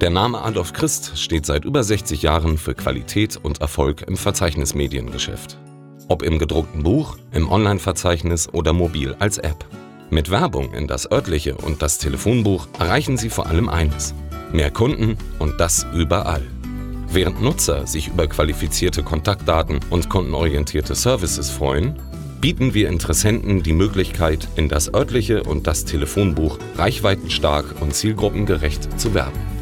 Der Name Adolf Christ steht seit über 60 Jahren für Qualität und Erfolg im Verzeichnismediengeschäft. Ob im gedruckten Buch, im Online-Verzeichnis oder mobil als App. Mit Werbung in das örtliche und das Telefonbuch erreichen Sie vor allem eines. Mehr Kunden und das überall. Während Nutzer sich über qualifizierte Kontaktdaten und kundenorientierte Services freuen, bieten wir Interessenten die Möglichkeit, in das örtliche und das Telefonbuch reichweitenstark und zielgruppengerecht zu werben.